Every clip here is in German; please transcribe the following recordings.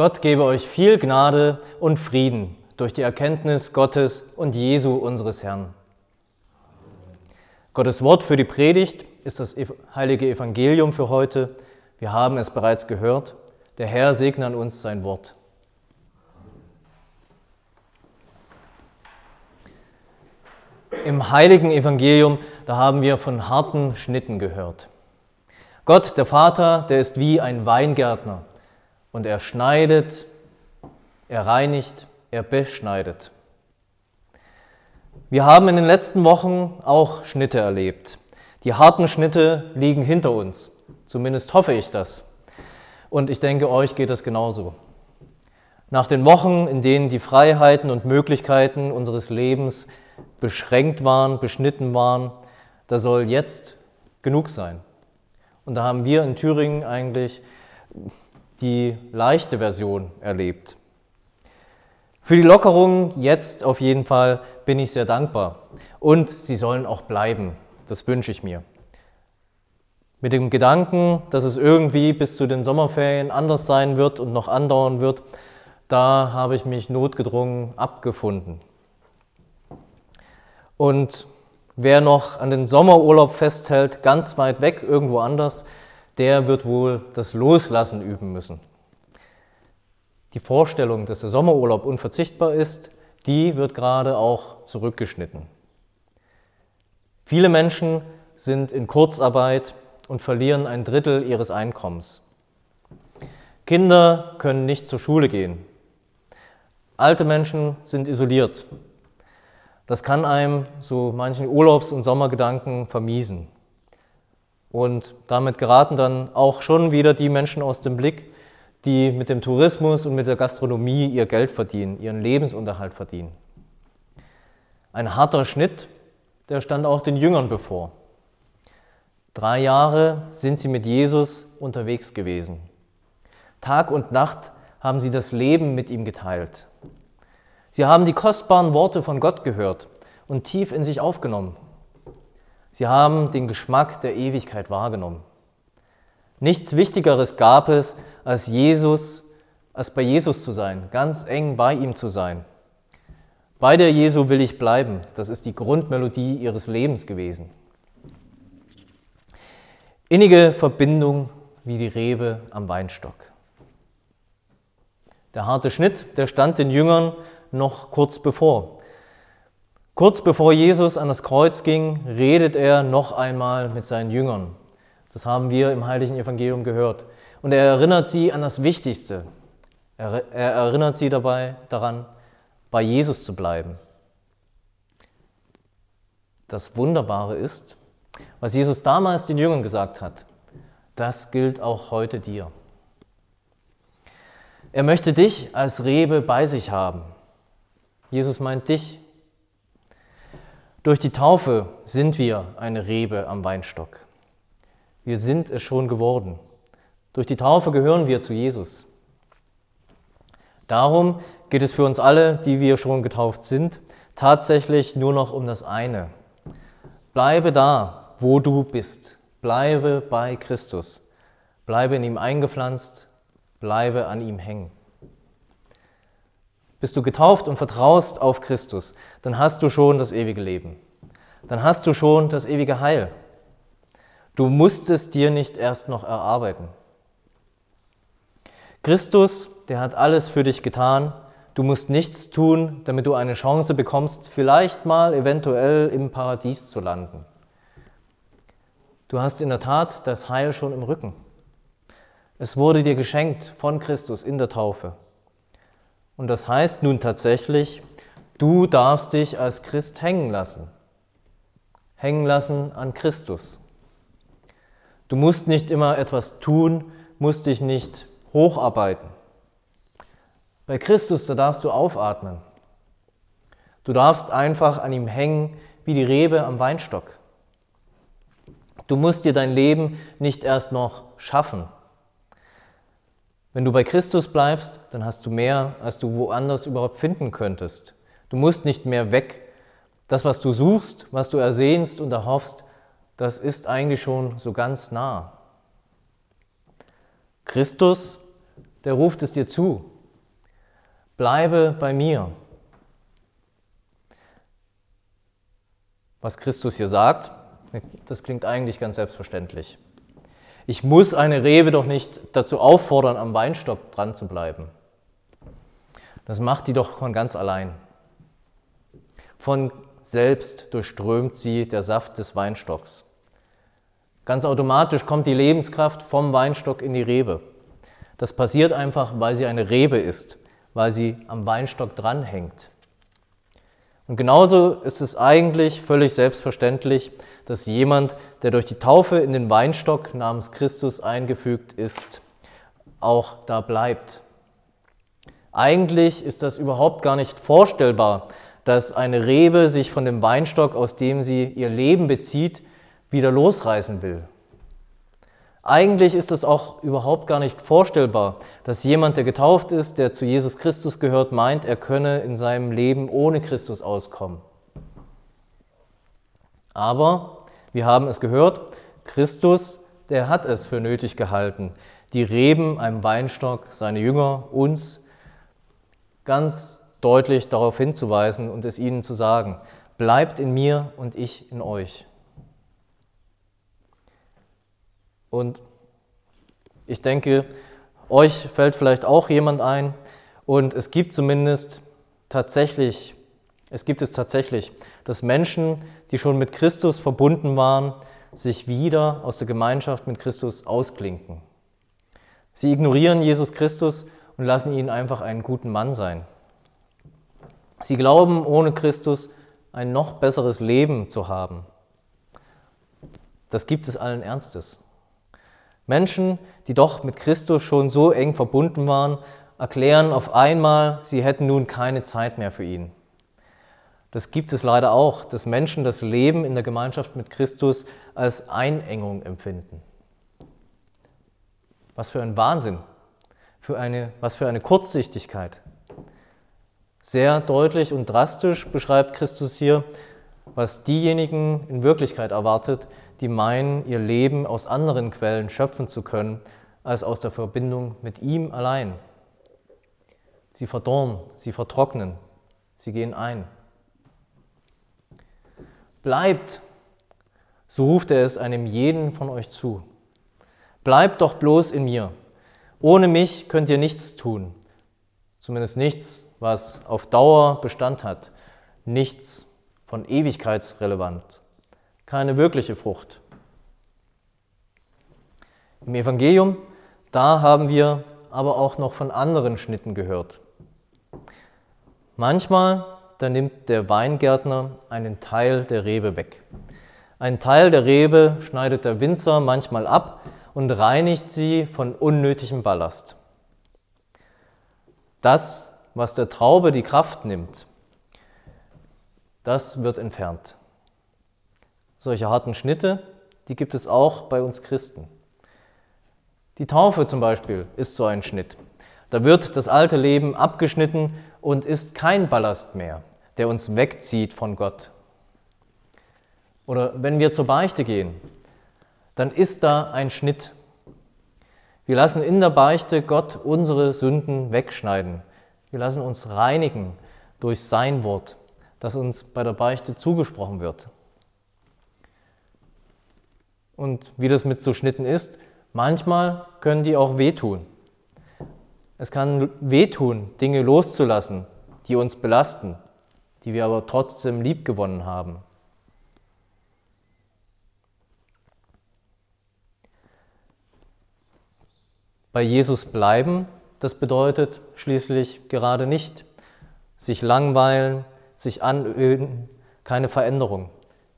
Gott gebe euch viel Gnade und Frieden durch die Erkenntnis Gottes und Jesu unseres Herrn. Gottes Wort für die Predigt ist das heilige Evangelium für heute. Wir haben es bereits gehört. Der Herr segne an uns sein Wort. Im heiligen Evangelium, da haben wir von harten Schnitten gehört. Gott, der Vater, der ist wie ein Weingärtner und er schneidet, er reinigt, er beschneidet. Wir haben in den letzten Wochen auch Schnitte erlebt. Die harten Schnitte liegen hinter uns. Zumindest hoffe ich das. Und ich denke, euch geht es genauso. Nach den Wochen, in denen die Freiheiten und Möglichkeiten unseres Lebens beschränkt waren, beschnitten waren, da soll jetzt genug sein. Und da haben wir in Thüringen eigentlich die leichte Version erlebt. Für die Lockerungen jetzt auf jeden Fall bin ich sehr dankbar. Und sie sollen auch bleiben. Das wünsche ich mir. Mit dem Gedanken, dass es irgendwie bis zu den Sommerferien anders sein wird und noch andauern wird, da habe ich mich notgedrungen abgefunden. Und wer noch an den Sommerurlaub festhält, ganz weit weg, irgendwo anders, der wird wohl das Loslassen üben müssen. Die Vorstellung, dass der Sommerurlaub unverzichtbar ist, die wird gerade auch zurückgeschnitten. Viele Menschen sind in Kurzarbeit und verlieren ein Drittel ihres Einkommens. Kinder können nicht zur Schule gehen. Alte Menschen sind isoliert. Das kann einem so manchen Urlaubs- und Sommergedanken vermiesen. Und damit geraten dann auch schon wieder die Menschen aus dem Blick, die mit dem Tourismus und mit der Gastronomie ihr Geld verdienen, ihren Lebensunterhalt verdienen. Ein harter Schnitt, der stand auch den Jüngern bevor. Drei Jahre sind sie mit Jesus unterwegs gewesen. Tag und Nacht haben sie das Leben mit ihm geteilt. Sie haben die kostbaren Worte von Gott gehört und tief in sich aufgenommen. Sie haben den Geschmack der Ewigkeit wahrgenommen. Nichts Wichtigeres gab es, als Jesus, als bei Jesus zu sein, ganz eng bei ihm zu sein. Bei der Jesu will ich bleiben. Das ist die Grundmelodie ihres Lebens gewesen. Innige Verbindung wie die Rebe am Weinstock. Der harte Schnitt, der stand den Jüngern noch kurz bevor. Kurz bevor Jesus an das Kreuz ging, redet er noch einmal mit seinen Jüngern. Das haben wir im heiligen Evangelium gehört. Und er erinnert sie an das Wichtigste. Er, er erinnert sie dabei daran, bei Jesus zu bleiben. Das Wunderbare ist, was Jesus damals den Jüngern gesagt hat, das gilt auch heute dir. Er möchte dich als Rebe bei sich haben. Jesus meint dich durch die Taufe sind wir eine Rebe am Weinstock. Wir sind es schon geworden. Durch die Taufe gehören wir zu Jesus. Darum geht es für uns alle, die wir schon getauft sind, tatsächlich nur noch um das eine. Bleibe da, wo du bist. Bleibe bei Christus. Bleibe in ihm eingepflanzt. Bleibe an ihm hängen. Bist du getauft und vertraust auf Christus, dann hast du schon das ewige Leben. Dann hast du schon das ewige Heil. Du musst es dir nicht erst noch erarbeiten. Christus, der hat alles für dich getan. Du musst nichts tun, damit du eine Chance bekommst, vielleicht mal eventuell im Paradies zu landen. Du hast in der Tat das Heil schon im Rücken. Es wurde dir geschenkt von Christus in der Taufe. Und das heißt nun tatsächlich, du darfst dich als Christ hängen lassen. Hängen lassen an Christus. Du musst nicht immer etwas tun, musst dich nicht hocharbeiten. Bei Christus, da darfst du aufatmen. Du darfst einfach an ihm hängen wie die Rebe am Weinstock. Du musst dir dein Leben nicht erst noch schaffen. Wenn du bei Christus bleibst, dann hast du mehr, als du woanders überhaupt finden könntest. Du musst nicht mehr weg. Das, was du suchst, was du ersehnst und erhoffst, das ist eigentlich schon so ganz nah. Christus, der ruft es dir zu. bleibe bei mir. Was Christus hier sagt, das klingt eigentlich ganz selbstverständlich. Ich muss eine Rebe doch nicht dazu auffordern, am Weinstock dran zu bleiben. Das macht die doch von ganz allein. Von selbst durchströmt sie der Saft des Weinstocks. Ganz automatisch kommt die Lebenskraft vom Weinstock in die Rebe. Das passiert einfach, weil sie eine Rebe ist, weil sie am Weinstock dranhängt. Und genauso ist es eigentlich völlig selbstverständlich, dass jemand, der durch die Taufe in den Weinstock namens Christus eingefügt ist, auch da bleibt. Eigentlich ist das überhaupt gar nicht vorstellbar, dass eine Rebe sich von dem Weinstock, aus dem sie ihr Leben bezieht, wieder losreißen will. Eigentlich ist es auch überhaupt gar nicht vorstellbar, dass jemand, der getauft ist, der zu Jesus Christus gehört, meint, er könne in seinem Leben ohne Christus auskommen. Aber wir haben es gehört, Christus, der hat es für nötig gehalten, die Reben einem Weinstock, seine Jünger, uns ganz deutlich darauf hinzuweisen und es ihnen zu sagen, bleibt in mir und ich in euch. Und ich denke, euch fällt vielleicht auch jemand ein und es gibt zumindest tatsächlich, es gibt es tatsächlich, dass Menschen, die schon mit Christus verbunden waren, sich wieder aus der Gemeinschaft mit Christus ausklinken. Sie ignorieren Jesus Christus und lassen ihn einfach einen guten Mann sein. Sie glauben, ohne Christus ein noch besseres Leben zu haben. Das gibt es allen Ernstes. Menschen, die doch mit Christus schon so eng verbunden waren, erklären auf einmal, sie hätten nun keine Zeit mehr für ihn. Das gibt es leider auch, dass Menschen das Leben in der Gemeinschaft mit Christus als Einengung empfinden. Was für ein Wahnsinn, für eine, was für eine Kurzsichtigkeit. Sehr deutlich und drastisch beschreibt Christus hier, was diejenigen in Wirklichkeit erwartet, die meinen, ihr Leben aus anderen Quellen schöpfen zu können, als aus der Verbindung mit ihm allein. Sie verdorren, sie vertrocknen, sie gehen ein. Bleibt, so ruft er es einem jeden von euch zu. Bleibt doch bloß in mir. Ohne mich könnt ihr nichts tun. Zumindest nichts, was auf Dauer Bestand hat. Nichts von Ewigkeitsrelevanz keine wirkliche Frucht. Im Evangelium, da haben wir aber auch noch von anderen Schnitten gehört. Manchmal, da nimmt der Weingärtner einen Teil der Rebe weg. Ein Teil der Rebe schneidet der Winzer manchmal ab und reinigt sie von unnötigem Ballast. Das, was der Traube die Kraft nimmt, das wird entfernt. Solche harten Schnitte, die gibt es auch bei uns Christen. Die Taufe zum Beispiel ist so ein Schnitt. Da wird das alte Leben abgeschnitten und ist kein Ballast mehr, der uns wegzieht von Gott. Oder wenn wir zur Beichte gehen, dann ist da ein Schnitt. Wir lassen in der Beichte Gott unsere Sünden wegschneiden. Wir lassen uns reinigen durch sein Wort, das uns bei der Beichte zugesprochen wird. Und wie das mit so Schnitten ist, manchmal können die auch wehtun. Es kann wehtun, Dinge loszulassen, die uns belasten, die wir aber trotzdem lieb gewonnen haben. Bei Jesus bleiben, das bedeutet schließlich gerade nicht sich langweilen, sich anöden, keine Veränderung.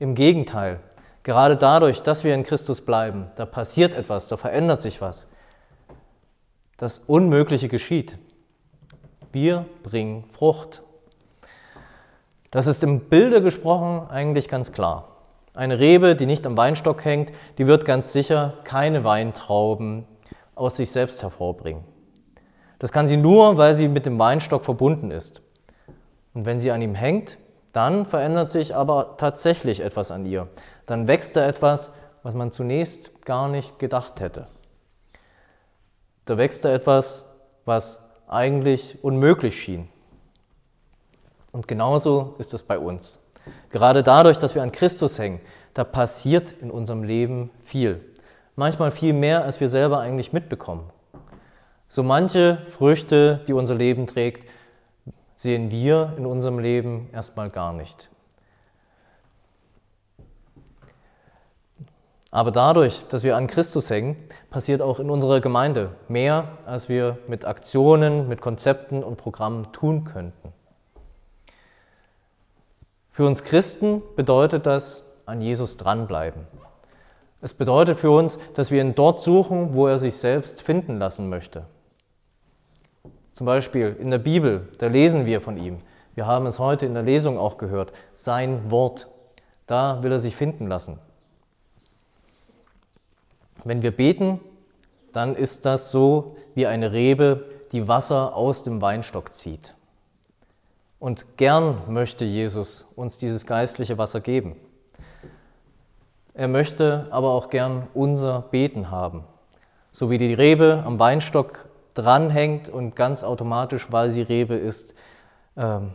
Im Gegenteil, Gerade dadurch, dass wir in Christus bleiben, da passiert etwas, da verändert sich was. Das Unmögliche geschieht. Wir bringen Frucht. Das ist im Bilde gesprochen eigentlich ganz klar. Eine Rebe, die nicht am Weinstock hängt, die wird ganz sicher keine Weintrauben aus sich selbst hervorbringen. Das kann sie nur, weil sie mit dem Weinstock verbunden ist. Und wenn sie an ihm hängt, dann verändert sich aber tatsächlich etwas an ihr dann wächst da etwas, was man zunächst gar nicht gedacht hätte. Da wächst da etwas, was eigentlich unmöglich schien. Und genauso ist es bei uns. Gerade dadurch, dass wir an Christus hängen, da passiert in unserem Leben viel. Manchmal viel mehr, als wir selber eigentlich mitbekommen. So manche Früchte, die unser Leben trägt, sehen wir in unserem Leben erstmal gar nicht. Aber dadurch, dass wir an Christus hängen, passiert auch in unserer Gemeinde mehr, als wir mit Aktionen, mit Konzepten und Programmen tun könnten. Für uns Christen bedeutet das an Jesus dranbleiben. Es bedeutet für uns, dass wir ihn dort suchen, wo er sich selbst finden lassen möchte. Zum Beispiel in der Bibel, da lesen wir von ihm. Wir haben es heute in der Lesung auch gehört. Sein Wort, da will er sich finden lassen. Wenn wir beten, dann ist das so wie eine Rebe, die Wasser aus dem Weinstock zieht. Und gern möchte Jesus uns dieses geistliche Wasser geben. Er möchte aber auch gern unser Beten haben. So wie die Rebe am Weinstock dranhängt und ganz automatisch, weil sie Rebe ist, ähm,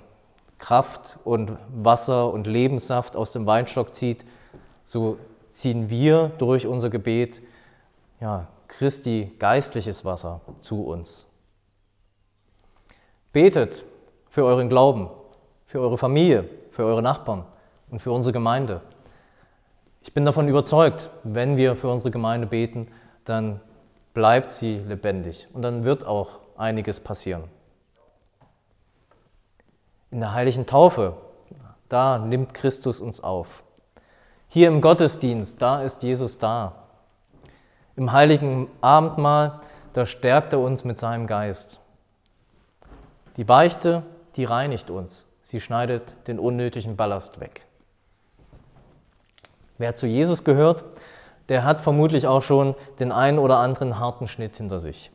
Kraft und Wasser und Lebenssaft aus dem Weinstock zieht, so ziehen wir durch unser Gebet ja, Christi geistliches Wasser zu uns. Betet für euren Glauben, für eure Familie, für eure Nachbarn und für unsere Gemeinde. Ich bin davon überzeugt, wenn wir für unsere Gemeinde beten, dann bleibt sie lebendig und dann wird auch einiges passieren. In der heiligen Taufe, da nimmt Christus uns auf. Hier im Gottesdienst, da ist Jesus da. Im heiligen Abendmahl, da stärkt er uns mit seinem Geist. Die Beichte, die reinigt uns. Sie schneidet den unnötigen Ballast weg. Wer zu Jesus gehört, der hat vermutlich auch schon den einen oder anderen harten Schnitt hinter sich.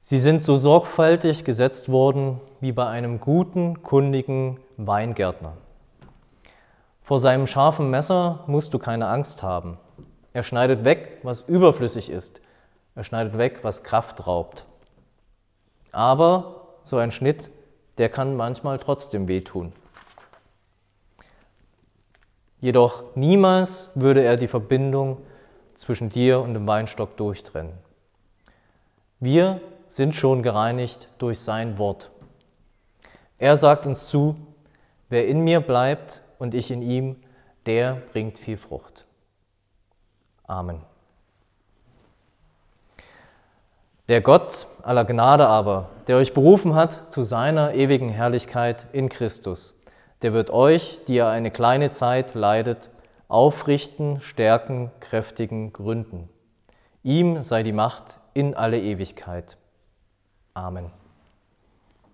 Sie sind so sorgfältig gesetzt worden wie bei einem guten, kundigen Weingärtner. Vor seinem scharfen Messer musst du keine Angst haben. Er schneidet weg, was überflüssig ist. Er schneidet weg, was Kraft raubt. Aber so ein Schnitt, der kann manchmal trotzdem wehtun. Jedoch niemals würde er die Verbindung zwischen dir und dem Weinstock durchtrennen. Wir sind schon gereinigt durch sein Wort. Er sagt uns zu, wer in mir bleibt und ich in ihm, der bringt viel Frucht. Amen. Der Gott aller Gnade aber, der euch berufen hat zu seiner ewigen Herrlichkeit in Christus, der wird euch, die ihr eine kleine Zeit leidet, aufrichten, stärken, kräftigen, gründen. Ihm sei die Macht in alle Ewigkeit. Amen.